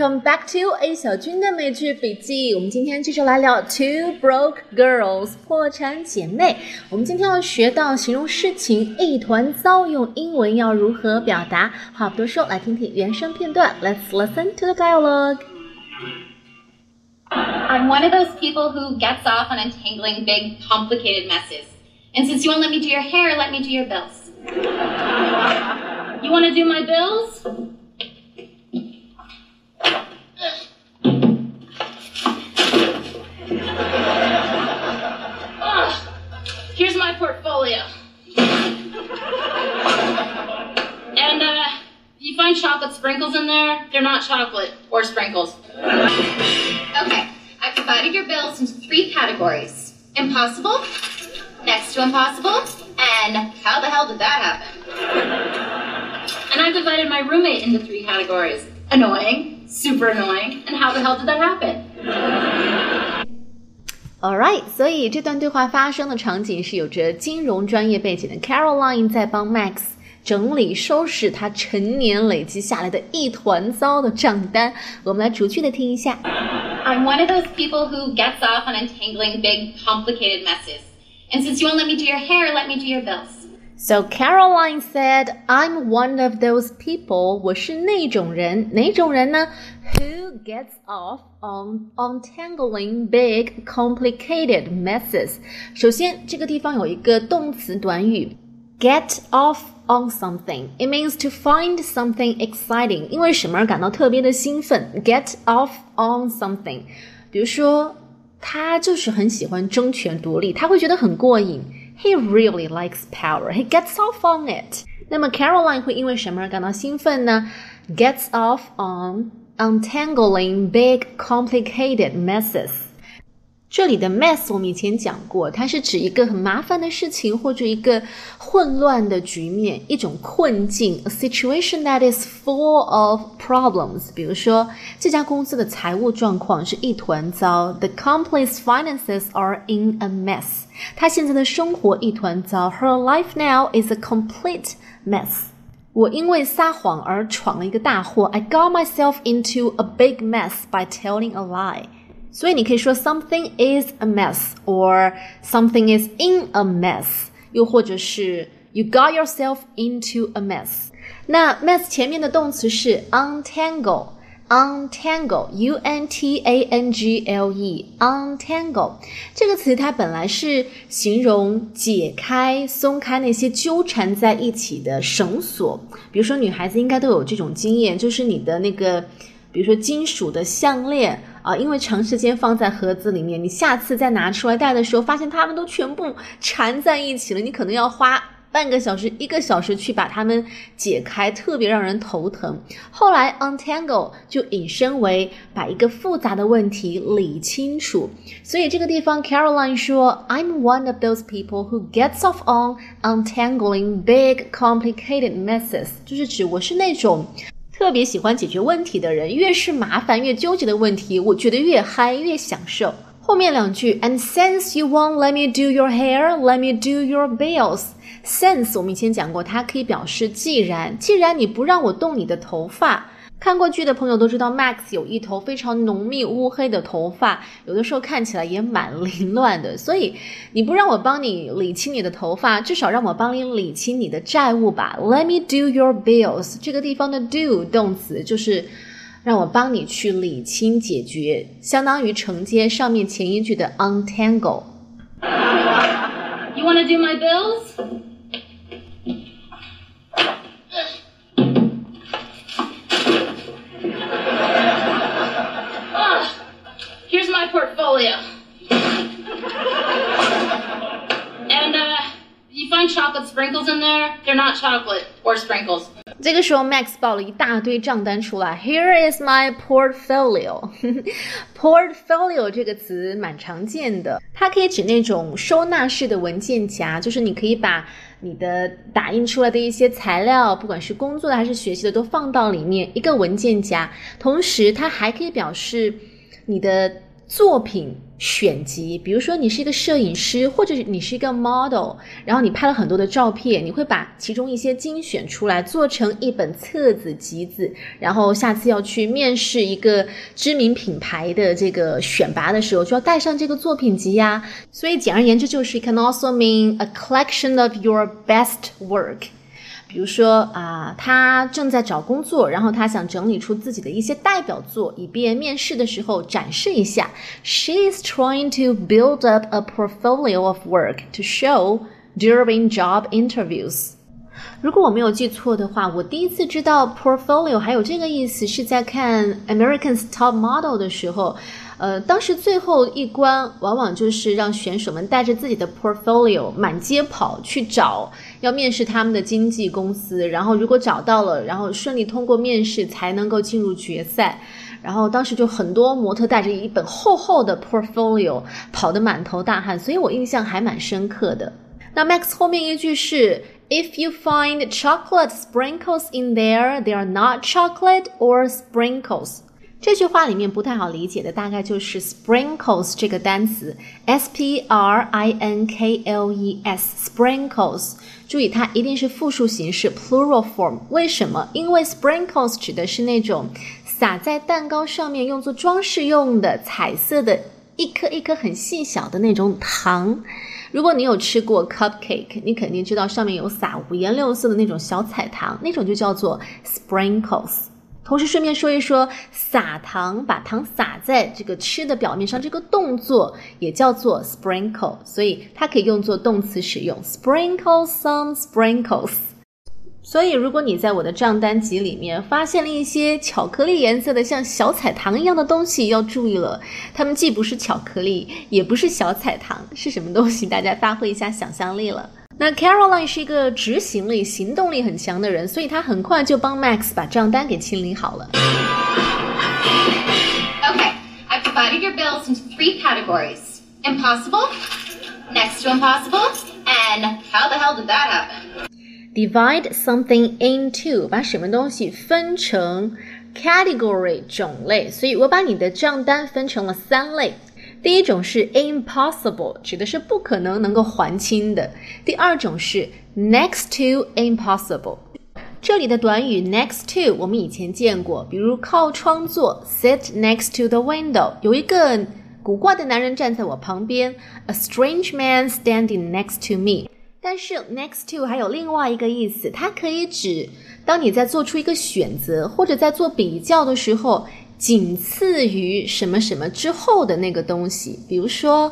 Welcome back to A 小军的美剧笔记。我们今天继续来聊 Two Broke Girls 破产姐妹。我们今天要学到形容事情一团糟，用英文要如何表达？话不多说，来听听原声片段。Let's listen to the dialogue. I'm one of those people who gets off on untangling big, complicated messes. And since you won't let me do your hair, let me do your bills. You want to do my bills? in there, they're not chocolate or sprinkles. Okay, I've divided your bills into three categories impossible, next to impossible, and how the hell did that happen? And I've divided my roommate into three categories annoying, super annoying, and how the hell did that happen? Alright，所以这段对话发生的场景是有着金融专业背景的 Caroline 在帮 Max 整理收拾他成年累积下来的一团糟的账单。我们来逐句的听一下。 I'm one of those people who gets off on untangling big, complicated messes. And since you won't let me do your hair, let me do your bills. So Caroline said, "I'm one of those people." 我是那种人，哪种人呢？Who gets off on untangling big, complicated messes？首先，这个地方有一个动词短语 ，get off on something. It means to find something exciting，因为什么而感到特别的兴奋？Get off on something。比如说，他就是很喜欢争权夺利，他会觉得很过瘾。He really likes power. He gets off on it. 那么 Caroline 会因为什么而感到兴奋呢？Gets off on untangling big, complicated messes. 这里的 mess 我们以前讲过，它是指一个很麻烦的事情或者一个混乱的局面，一种困境，a situation that is full of problems。比如说，这家公司的财务状况是一团糟，the company's finances are in a mess。他现在的生活一团糟，her life now is a complete mess。我因为撒谎而闯了一个大祸，I got myself into a big mess by telling a lie。所以你可以说 something is a mess or something is in a mess，又或者是 you got yourself into a mess。那 mess 前面的动词是 untangle。untangle，u n t a n g l e，untangle 这个词它本来是形容解开、松开那些纠缠在一起的绳索。比如说，女孩子应该都有这种经验，就是你的那个，比如说金属的项链啊，因为长时间放在盒子里面，你下次再拿出来戴的时候，发现它们都全部缠在一起了，你可能要花。半个小时、一个小时去把它们解开，特别让人头疼。后来 untangle 就引申为把一个复杂的问题理清楚。所以这个地方 Caroline 说，I'm one of those people who gets off on untangling big, complicated messes，就是指我是那种。特别喜欢解决问题的人，越是麻烦、越纠结的问题，我觉得越嗨、越享受。后面两句，And since you won't let me do your hair, let me do your bills. Since 我们以前讲过，它可以表示既然，既然你不让我动你的头发。看过剧的朋友都知道，Max 有一头非常浓密乌黑的头发，有的时候看起来也蛮凌乱的。所以你不让我帮你理清你的头发，至少让我帮你理清你的债务吧。Let me do your bills。这个地方的 do 动词就是让我帮你去理清解决，相当于承接上面前一句的 untangle。You wanna do my bills? Sprinkles in there, they're not chocolate or sprinkles. 这个时候，Max 报了一大堆账单出来。Here is my portfolio。portfolio 这个词蛮常见的，它可以指那种收纳式的文件夹，就是你可以把你的打印出来的一些材料，不管是工作的还是学习的，都放到里面一个文件夹。同时，它还可以表示你的作品选集，比如说你是一个摄影师，或者是你是一个 model，然后你拍了很多的照片，你会把其中一些精选出来，做成一本册子集子，然后下次要去面试一个知名品牌的这个选拔的时候，就要带上这个作品集呀。所以简而言之，就是 can also mean a collection of your best work。比如说啊，他正在找工作，然后他想整理出自己的一些代表作，以便面试的时候展示一下。She is trying to build up a portfolio of work to show during job interviews。如果我没有记错的话，我第一次知道 portfolio 还有这个意思是在看 American's Top Model 的时候。呃，当时最后一关往往就是让选手们带着自己的 portfolio 满街跑去找要面试他们的经纪公司，然后如果找到了，然后顺利通过面试才能够进入决赛。然后当时就很多模特带着一本厚厚的 portfolio 跑得满头大汗，所以我印象还蛮深刻的。那 Max 后面一句是 If you find chocolate sprinkles in there, they are not chocolate or sprinkles。这句话里面不太好理解的，大概就是 sprinkles 这个单词，s p r i n k l e s，sprinkles。注意，它一定是复数形式 plural form。为什么？因为 sprinkles 指的是那种撒在蛋糕上面用作装饰用的彩色的一颗一颗很细小的那种糖。如果你有吃过 cupcake，你肯定知道上面有撒五颜六色的那种小彩糖，那种就叫做 sprinkles。同时顺便说一说，撒糖，把糖撒在这个吃的表面上，这个动作也叫做 sprinkle，所以它可以用作动词使用，sprinkle some sprinkles。所以如果你在我的账单集里面发现了一些巧克力颜色的像小彩糖一样的东西，要注意了，它们既不是巧克力，也不是小彩糖，是什么东西？大家发挥一下想象力了。那 Caroline 是一个执行力、行动力很强的人，所以她很快就帮 Max 把账单给清理好了。Okay, I've divided your bills into three categories: impossible, next to impossible, and how the hell did that happen? Divide something into 把什么东西分成 category 种类，所以我把你的账单分成了三类。 第一种是 impossible，指的是不可能能够还清的。第二种是 next to impossible，这里的短语 next to 我们以前见过，比如靠窗坐 sit next to the window，有一个古怪的男人站在我旁边，a strange man standing next to me。但是 next to 还有另外一个意思，它可以指当你在做出一个选择或者在做比较的时候。仅次于什么什么之后的那个东西，比如说，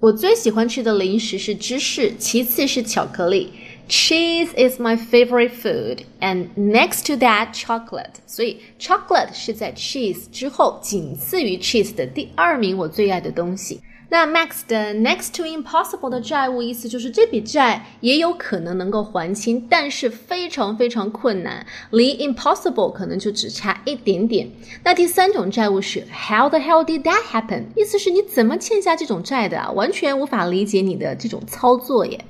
我最喜欢吃的零食是芝士，其次是巧克力。Cheese is my favorite food, and next to that, chocolate. 所以，chocolate 是在 cheese 之后，仅次于 cheese 的第二名，我最爱的东西。那 Max 的 next to impossible 的债务意思就是这笔债也有可能能够还清，但是非常非常困难，离 impossible 可能就只差一点点。那第三种债务是 how the hell did that happen？意思是你怎么欠下这种债的啊？完全无法理解你的这种操作耶。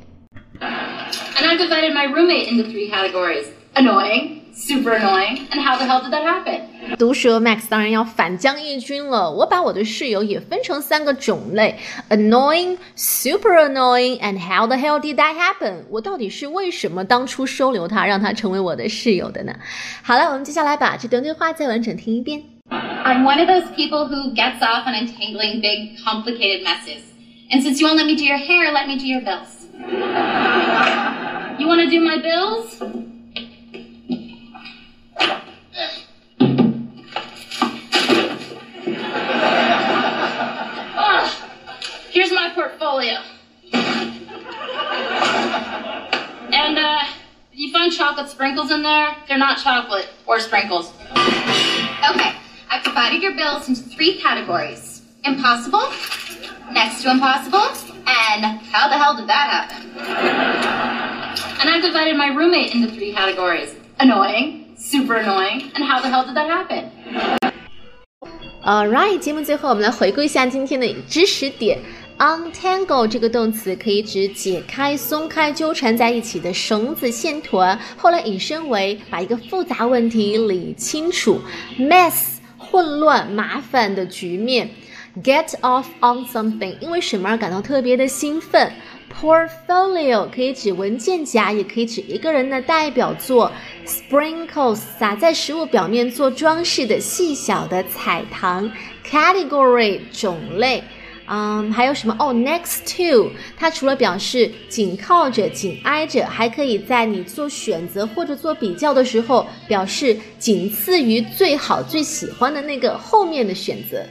And I divided my roommate into three categories: annoying. super annoying. And how the hell did that happen? 毒舌 Max 当然要反将一军了。我把我的室友也分成三个种类：annoying、super annoying and how the hell did that happen？我到底是为什么当初收留他，让他成为我的室友的呢？好了，我们接下来把这段对话再完整听一遍。I'm one of those people who gets off on untangling big, complicated messes. And since you won't let me do your hair, let me do your bills. You want to do my bills? my portfolio. And, uh, you find chocolate sprinkles in there, they're not chocolate or sprinkles. Okay, I've divided your bills into three categories impossible, next to impossible, and how the hell did that happen? And I've divided my roommate into three categories annoying, super annoying, and how the hell did that happen? Alright，节目最后我们来回顾一下今天的知识点。 Untangle 这个动词可以指解开、松开、纠缠在一起的绳子、线团，后来引申为把一个复杂问题理清楚。Mess 混乱、麻烦的局面。get off on something，因为什么而感到特别的兴奋。Portfolio 可以指文件夹，也可以指一个人的代表作。Sprinkles 撒在食物表面做装饰的细小的彩糖。Category 种类。嗯，还有什么？哦，next to，它除了表示紧靠着、紧挨着，还可以在你做选择或者做比较的时候，表示仅次于最好、最喜欢的那个后面的选择。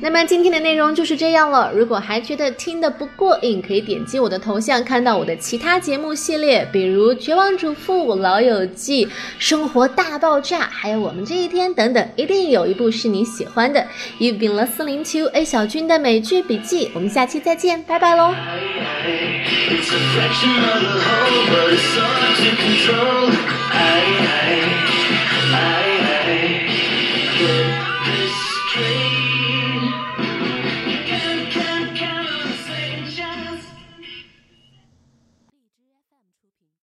那么今天的内容就是这样了。如果还觉得听得不过瘾，可以点击我的头像，看到我的其他节目系列，比如《绝望主妇》《老友记》《生活大爆炸》，还有《我们这一天》等等，一定有一部是你喜欢的。You've been listening to A 小军的美剧笔记，我们下期再见，拜拜喽。It's a fraction of the whole, but it's hard to control. I, I